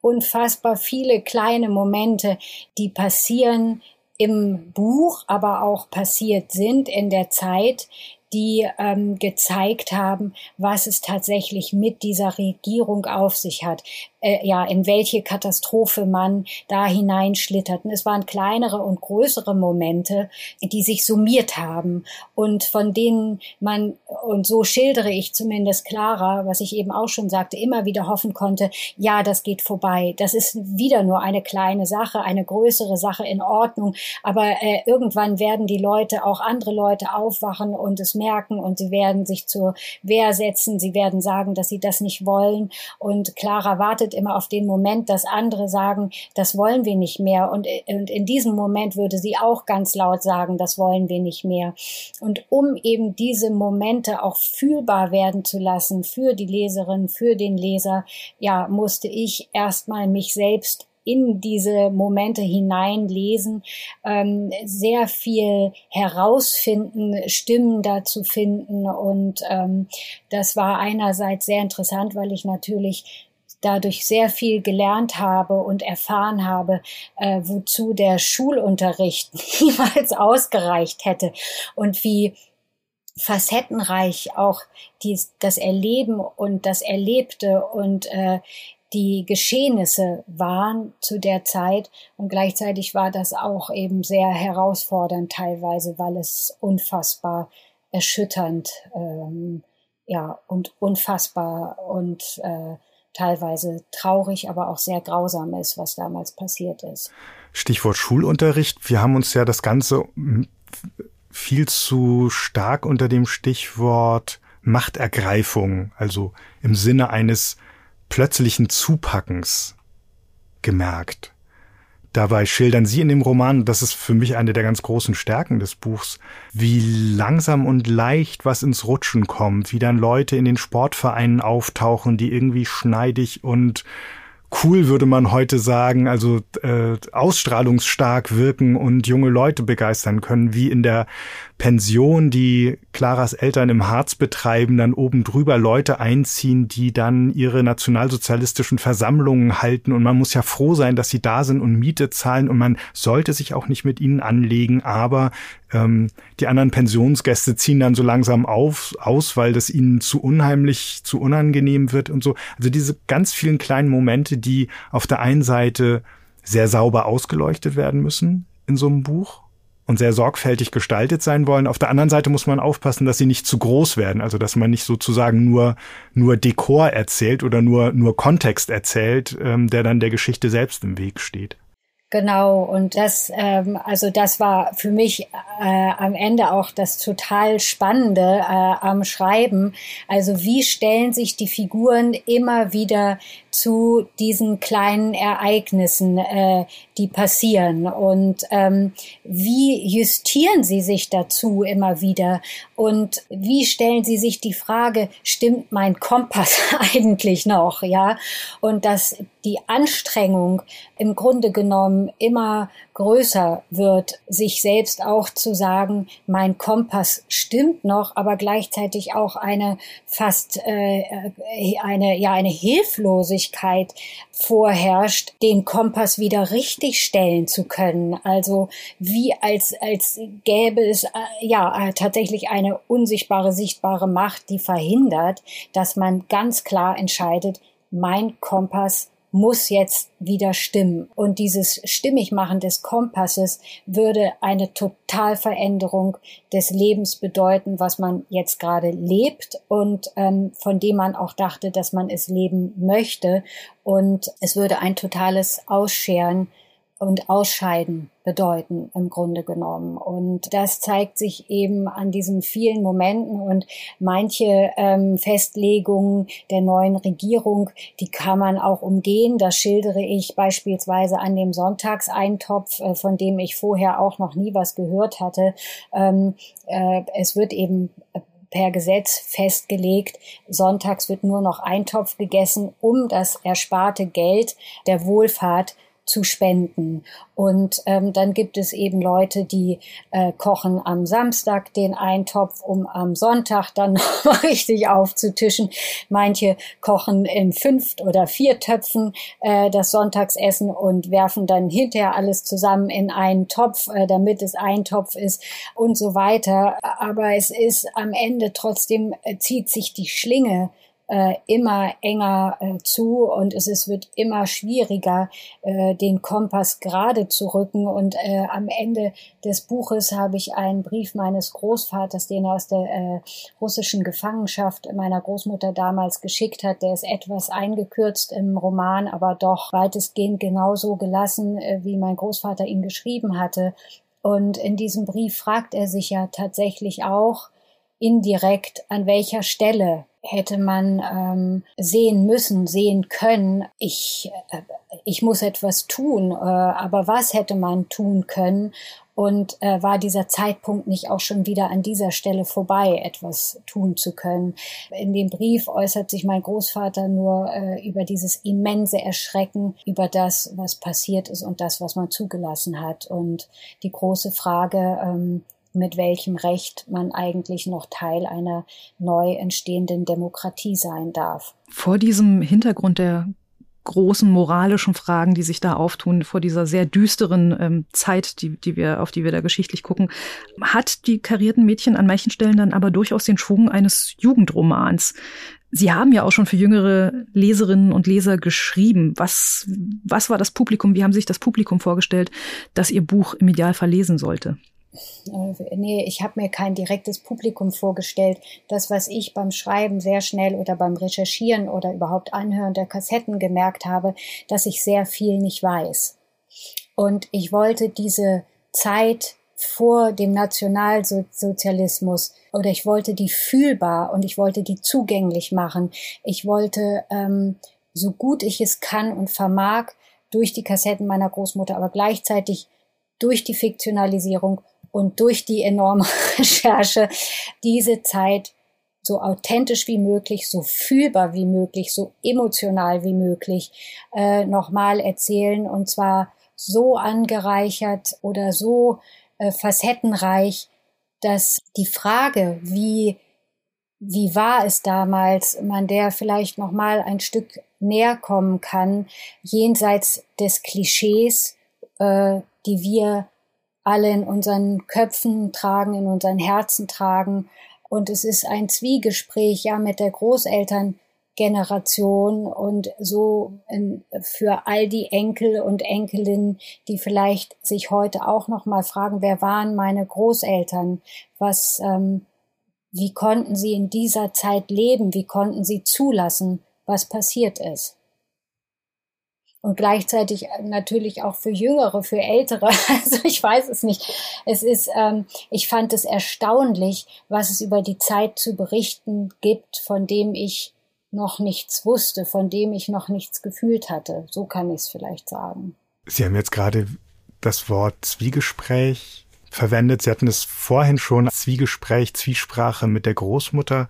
unfassbar viele kleine Momente, die passieren im Buch, aber auch passiert sind in der Zeit, die ähm, gezeigt haben, was es tatsächlich mit dieser Regierung auf sich hat, äh, ja, in welche Katastrophe man da hineinschlittert. Und es waren kleinere und größere Momente, die sich summiert haben und von denen man, und so schildere ich zumindest Clara, was ich eben auch schon sagte, immer wieder hoffen konnte, ja, das geht vorbei. Das ist wieder nur eine kleine Sache, eine größere Sache in Ordnung. Aber äh, irgendwann werden die Leute, auch andere Leute aufwachen und es merken und sie werden sich zur Wehr setzen. Sie werden sagen, dass sie das nicht wollen. Und Clara wartet wartet immer auf den Moment, dass andere sagen, das wollen wir nicht mehr. Und, und in diesem Moment würde sie auch ganz laut sagen, das wollen wir nicht mehr. Und um eben diese Momente auch fühlbar werden zu lassen für die Leserin, für den Leser, ja, musste ich erstmal mich selbst in diese Momente hineinlesen, ähm, sehr viel herausfinden, Stimmen dazu finden. Und ähm, das war einerseits sehr interessant, weil ich natürlich dadurch sehr viel gelernt habe und erfahren habe, äh, wozu der Schulunterricht niemals ausgereicht hätte und wie facettenreich auch dies, das Erleben und das Erlebte und äh, die Geschehnisse waren zu der Zeit. Und gleichzeitig war das auch eben sehr herausfordernd teilweise, weil es unfassbar erschütternd ähm, ja und unfassbar und äh, teilweise traurig, aber auch sehr grausam ist, was damals passiert ist. Stichwort Schulunterricht. Wir haben uns ja das Ganze viel zu stark unter dem Stichwort Machtergreifung, also im Sinne eines plötzlichen Zupackens gemerkt. Dabei schildern Sie in dem Roman, das ist für mich eine der ganz großen Stärken des Buchs, wie langsam und leicht was ins Rutschen kommt, wie dann Leute in den Sportvereinen auftauchen, die irgendwie schneidig und cool, würde man heute sagen, also äh, ausstrahlungsstark wirken und junge Leute begeistern können, wie in der Pension, die Claras Eltern im Harz betreiben, dann oben drüber Leute einziehen, die dann ihre nationalsozialistischen Versammlungen halten. Und man muss ja froh sein, dass sie da sind und Miete zahlen. Und man sollte sich auch nicht mit ihnen anlegen. Aber ähm, die anderen Pensionsgäste ziehen dann so langsam auf, aus, weil das ihnen zu unheimlich, zu unangenehm wird und so. Also diese ganz vielen kleinen Momente, die auf der einen Seite sehr sauber ausgeleuchtet werden müssen in so einem Buch und sehr sorgfältig gestaltet sein wollen. Auf der anderen Seite muss man aufpassen, dass sie nicht zu groß werden, also dass man nicht sozusagen nur nur Dekor erzählt oder nur nur Kontext erzählt, ähm, der dann der Geschichte selbst im Weg steht. Genau, und das, ähm, also das war für mich äh, am Ende auch das total Spannende äh, am Schreiben. Also wie stellen sich die Figuren immer wieder zu diesen kleinen Ereignissen, äh, die passieren und ähm, wie justieren sie sich dazu immer wieder und wie stellen sie sich die Frage, stimmt mein Kompass eigentlich noch, ja? Und dass die Anstrengung im Grunde genommen immer größer wird, sich selbst auch zu sagen, mein Kompass stimmt noch, aber gleichzeitig auch eine fast äh, eine ja eine Hilflosigkeit vorherrscht, den Kompass wieder richtig stellen zu können. Also wie als als gäbe es äh, ja tatsächlich eine unsichtbare sichtbare Macht, die verhindert, dass man ganz klar entscheidet, mein Kompass muss jetzt wieder stimmen. Und dieses Stimmigmachen des Kompasses würde eine Totalveränderung des Lebens bedeuten, was man jetzt gerade lebt und ähm, von dem man auch dachte, dass man es leben möchte. Und es würde ein totales Ausscheren und Ausscheiden bedeuten im Grunde genommen. Und das zeigt sich eben an diesen vielen Momenten und manche ähm, Festlegungen der neuen Regierung, die kann man auch umgehen. Das schildere ich beispielsweise an dem Sonntagseintopf, äh, von dem ich vorher auch noch nie was gehört hatte. Ähm, äh, es wird eben per Gesetz festgelegt, sonntags wird nur noch Eintopf gegessen, um das ersparte Geld der Wohlfahrt zu spenden. Und ähm, dann gibt es eben Leute, die äh, kochen am Samstag den Eintopf, um am Sonntag dann noch richtig aufzutischen. Manche kochen in fünf oder vier Töpfen äh, das Sonntagsessen und werfen dann hinterher alles zusammen in einen Topf, äh, damit es ein Topf ist und so weiter. Aber es ist am Ende trotzdem, äh, zieht sich die Schlinge äh, immer enger äh, zu und es, es wird immer schwieriger, äh, den Kompass gerade zu rücken. Und äh, am Ende des Buches habe ich einen Brief meines Großvaters, den er aus der äh, russischen Gefangenschaft meiner Großmutter damals geschickt hat. Der ist etwas eingekürzt im Roman, aber doch weitestgehend genauso gelassen, äh, wie mein Großvater ihn geschrieben hatte. Und in diesem Brief fragt er sich ja tatsächlich auch indirekt, an welcher Stelle hätte man ähm, sehen müssen, sehen können, ich, äh, ich muss etwas tun, äh, aber was hätte man tun können? Und äh, war dieser Zeitpunkt nicht auch schon wieder an dieser Stelle vorbei, etwas tun zu können? In dem Brief äußert sich mein Großvater nur äh, über dieses immense Erschrecken, über das, was passiert ist und das, was man zugelassen hat. Und die große Frage, ähm, mit welchem Recht man eigentlich noch Teil einer neu entstehenden Demokratie sein darf. Vor diesem Hintergrund der großen moralischen Fragen, die sich da auftun vor dieser sehr düsteren ähm, Zeit, die, die wir, auf die wir da geschichtlich gucken, hat die karierten Mädchen an manchen Stellen dann aber durchaus den Schwung eines Jugendromans. Sie haben ja auch schon für jüngere Leserinnen und Leser geschrieben. Was, was war das Publikum? Wie haben sich das Publikum vorgestellt, dass Ihr Buch im Idealfall lesen sollte? Äh, nee, ich habe mir kein direktes Publikum vorgestellt. Das, was ich beim Schreiben sehr schnell oder beim Recherchieren oder überhaupt Anhören der Kassetten gemerkt habe, dass ich sehr viel nicht weiß. Und ich wollte diese Zeit vor dem Nationalsozialismus oder ich wollte die fühlbar und ich wollte die zugänglich machen. Ich wollte, ähm, so gut ich es kann und vermag, durch die Kassetten meiner Großmutter, aber gleichzeitig durch die Fiktionalisierung und durch die enorme Recherche diese Zeit so authentisch wie möglich, so fühlbar wie möglich, so emotional wie möglich äh, nochmal erzählen. Und zwar so angereichert oder so äh, facettenreich, dass die Frage, wie wie war es damals, man der vielleicht noch mal ein Stück näher kommen kann, jenseits des Klischees, äh, die wir alle in unseren Köpfen tragen, in unseren Herzen tragen. Und es ist ein Zwiegespräch ja mit der Großelterngeneration und so in, für all die Enkel und Enkelinnen, die vielleicht sich heute auch noch mal fragen, wer waren meine Großeltern? Was, ähm, wie konnten sie in dieser Zeit leben? Wie konnten sie zulassen, was passiert ist? Und gleichzeitig natürlich auch für Jüngere, für Ältere. Also ich weiß es nicht. Es ist, ähm, ich fand es erstaunlich, was es über die Zeit zu berichten gibt, von dem ich noch nichts wusste, von dem ich noch nichts gefühlt hatte. So kann ich es vielleicht sagen. Sie haben jetzt gerade das Wort Zwiegespräch verwendet. Sie hatten es vorhin schon Zwiegespräch, Zwiesprache mit der Großmutter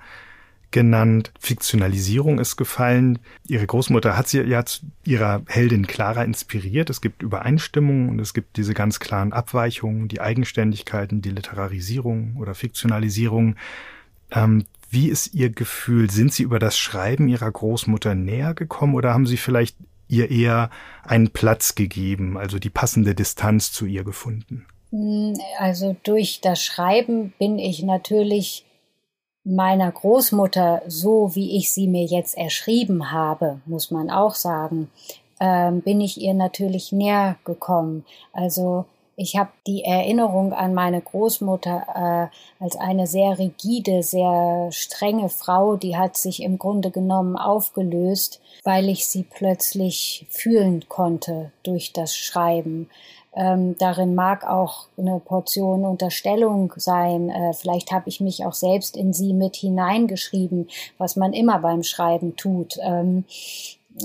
genannt. Fiktionalisierung ist gefallen. Ihre Großmutter hat sie ja zu ihrer Heldin Clara inspiriert. Es gibt Übereinstimmungen und es gibt diese ganz klaren Abweichungen, die Eigenständigkeiten, die Literarisierung oder Fiktionalisierung. Ähm, wie ist Ihr Gefühl? Sind Sie über das Schreiben Ihrer Großmutter näher gekommen oder haben Sie vielleicht ihr eher einen Platz gegeben, also die passende Distanz zu ihr gefunden? Hm, also durch das Schreiben bin ich natürlich meiner Großmutter, so wie ich sie mir jetzt erschrieben habe, muss man auch sagen, ähm, bin ich ihr natürlich näher gekommen. Also ich habe die Erinnerung an meine Großmutter äh, als eine sehr rigide, sehr strenge Frau, die hat sich im Grunde genommen aufgelöst, weil ich sie plötzlich fühlen konnte durch das Schreiben. Ähm, darin mag auch eine Portion Unterstellung sein. Äh, vielleicht habe ich mich auch selbst in sie mit hineingeschrieben, was man immer beim Schreiben tut. Ähm,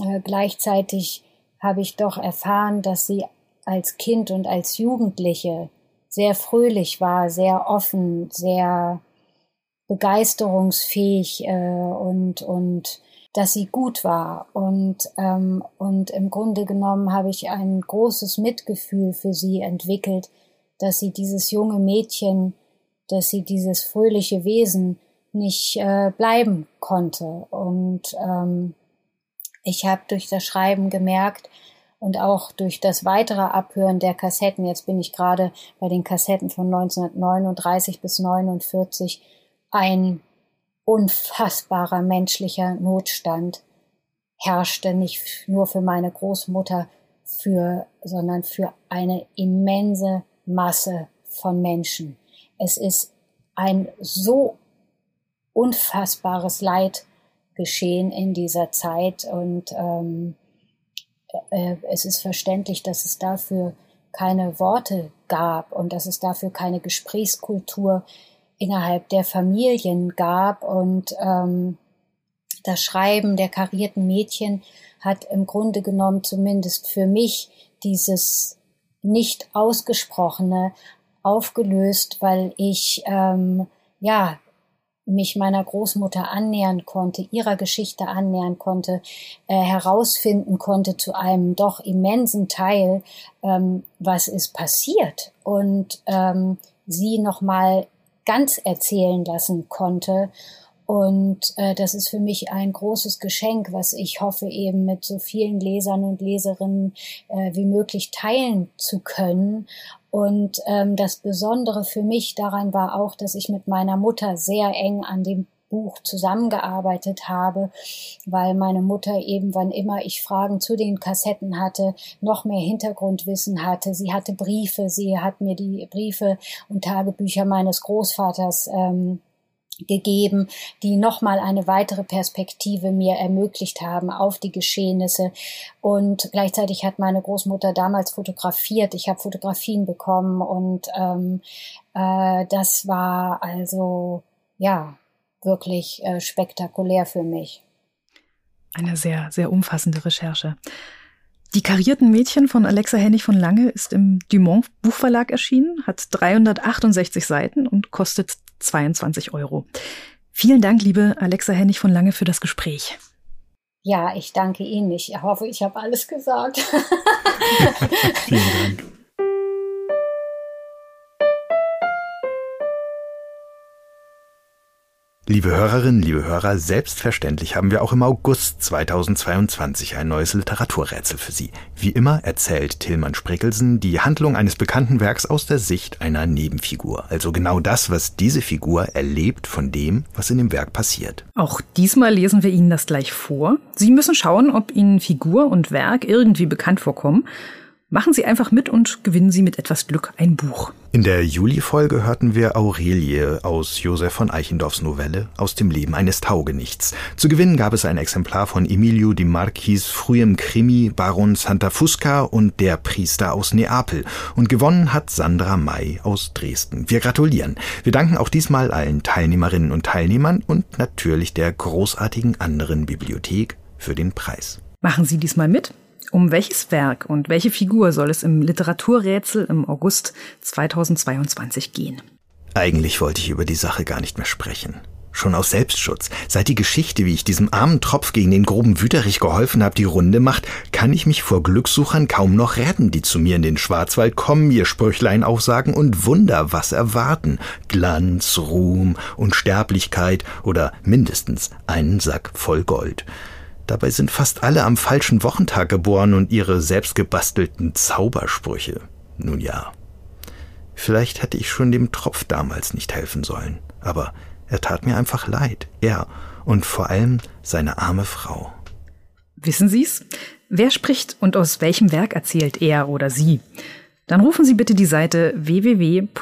äh, gleichzeitig habe ich doch erfahren, dass sie als Kind und als Jugendliche sehr fröhlich war, sehr offen, sehr begeisterungsfähig äh, und und dass sie gut war. Und, ähm, und im Grunde genommen habe ich ein großes Mitgefühl für sie entwickelt, dass sie dieses junge Mädchen, dass sie dieses fröhliche Wesen nicht äh, bleiben konnte. Und ähm, ich habe durch das Schreiben gemerkt und auch durch das weitere Abhören der Kassetten, jetzt bin ich gerade bei den Kassetten von 1939 bis 49, ein unfassbarer menschlicher Notstand herrschte nicht nur für meine Großmutter, für, sondern für eine immense Masse von Menschen. Es ist ein so unfassbares Leid geschehen in dieser Zeit und ähm, äh, es ist verständlich, dass es dafür keine Worte gab und dass es dafür keine Gesprächskultur innerhalb der Familien gab. Und ähm, das Schreiben der karierten Mädchen hat im Grunde genommen zumindest für mich dieses nicht ausgesprochene aufgelöst, weil ich ähm, ja mich meiner Großmutter annähern konnte, ihrer Geschichte annähern konnte, äh, herausfinden konnte zu einem doch immensen Teil, ähm, was ist passiert. Und ähm, sie nochmal ganz erzählen lassen konnte Und äh, das ist für mich ein großes Geschenk, was ich hoffe eben mit so vielen Lesern und Leserinnen äh, wie möglich teilen zu können. Und ähm, das Besondere für mich daran war auch, dass ich mit meiner Mutter sehr eng an dem Buch zusammengearbeitet habe, weil meine Mutter eben, wann immer ich Fragen zu den Kassetten hatte, noch mehr Hintergrundwissen hatte. Sie hatte Briefe, sie hat mir die Briefe und Tagebücher meines Großvaters ähm, gegeben, die nochmal eine weitere Perspektive mir ermöglicht haben auf die Geschehnisse. Und gleichzeitig hat meine Großmutter damals fotografiert. Ich habe Fotografien bekommen und ähm, äh, das war also ja wirklich äh, spektakulär für mich. Eine sehr, sehr umfassende Recherche. Die karierten Mädchen von Alexa Hennig von Lange ist im Dumont Buchverlag erschienen, hat 368 Seiten und kostet 22 Euro. Vielen Dank, liebe Alexa Hennig von Lange, für das Gespräch. Ja, ich danke Ihnen. Ich hoffe, ich habe alles gesagt. Vielen Dank. Liebe Hörerinnen, liebe Hörer, selbstverständlich haben wir auch im August 2022 ein neues Literaturrätsel für Sie. Wie immer erzählt Tillmann Spreckelsen die Handlung eines bekannten Werks aus der Sicht einer Nebenfigur. Also genau das, was diese Figur erlebt von dem, was in dem Werk passiert. Auch diesmal lesen wir Ihnen das gleich vor. Sie müssen schauen, ob Ihnen Figur und Werk irgendwie bekannt vorkommen. Machen Sie einfach mit und gewinnen Sie mit etwas Glück ein Buch. In der Juli-Folge hörten wir Aurelie aus Josef von Eichendorffs Novelle Aus dem Leben eines Taugenichts. Zu gewinnen gab es ein Exemplar von Emilio Di Marquis frühem Krimi Baron Santa Fusca und Der Priester aus Neapel. Und gewonnen hat Sandra May aus Dresden. Wir gratulieren. Wir danken auch diesmal allen Teilnehmerinnen und Teilnehmern und natürlich der großartigen anderen Bibliothek für den Preis. Machen Sie diesmal mit? Um welches Werk und welche Figur soll es im Literaturrätsel im August 2022 gehen? Eigentlich wollte ich über die Sache gar nicht mehr sprechen. Schon aus Selbstschutz. Seit die Geschichte, wie ich diesem armen Tropf gegen den groben Wüterich geholfen habe, die Runde macht, kann ich mich vor Glückssuchern kaum noch retten, die zu mir in den Schwarzwald kommen, mir Sprüchlein aufsagen und Wunder was erwarten. Glanz, Ruhm, Unsterblichkeit oder mindestens einen Sack voll Gold. Dabei sind fast alle am falschen Wochentag geboren und ihre selbstgebastelten Zaubersprüche. Nun ja. Vielleicht hätte ich schon dem Tropf damals nicht helfen sollen, aber er tat mir einfach leid, er und vor allem seine arme Frau. Wissen Sie's? Wer spricht und aus welchem Werk erzählt er oder sie? Dann rufen Sie bitte die Seite www.faz.net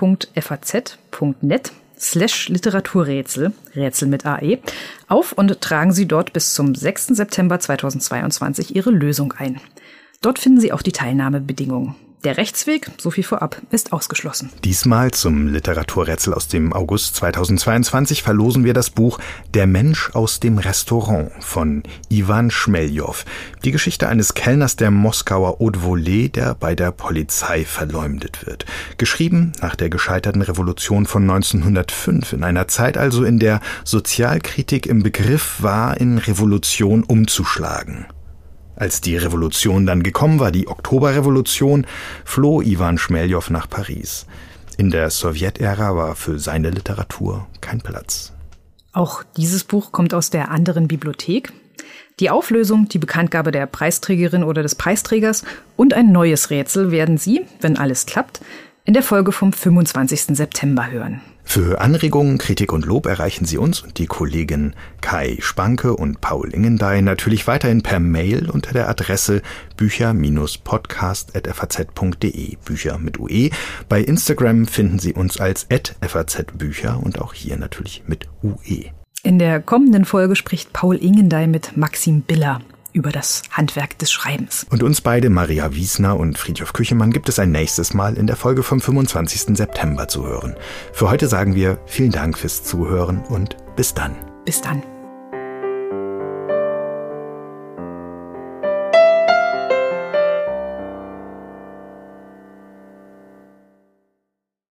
slash Literaturrätsel, Rätsel mit AE, auf und tragen Sie dort bis zum 6. September 2022 Ihre Lösung ein. Dort finden Sie auch die Teilnahmebedingungen. Der Rechtsweg, so viel vorab, ist ausgeschlossen. Diesmal zum Literaturrätsel aus dem August 2022 verlosen wir das Buch Der Mensch aus dem Restaurant von Ivan Schmeljow. Die Geschichte eines Kellners der Moskauer Haute Volée, der bei der Polizei verleumdet wird. Geschrieben nach der gescheiterten Revolution von 1905, in einer Zeit also, in der Sozialkritik im Begriff war, in Revolution umzuschlagen. Als die Revolution dann gekommen war, die Oktoberrevolution, floh Iwan Schmeljow nach Paris. In der Sowjetära war für seine Literatur kein Platz. Auch dieses Buch kommt aus der anderen Bibliothek. Die Auflösung, die Bekanntgabe der Preisträgerin oder des Preisträgers und ein neues Rätsel werden Sie, wenn alles klappt, in der Folge vom 25. September hören. Für Anregungen, Kritik und Lob erreichen Sie uns und die Kollegen Kai Spanke und Paul Ingendey natürlich weiterhin per Mail unter der Adresse bücher-podcast.faz.de, Bücher mit UE. Bei Instagram finden Sie uns als @fazbücher und auch hier natürlich mit UE. In der kommenden Folge spricht Paul Ingendey mit Maxim Biller über das Handwerk des Schreibens. Und uns beide, Maria Wiesner und Friedhof Küchemann, gibt es ein nächstes Mal in der Folge vom 25. September zu hören. Für heute sagen wir vielen Dank fürs Zuhören und bis dann. Bis dann.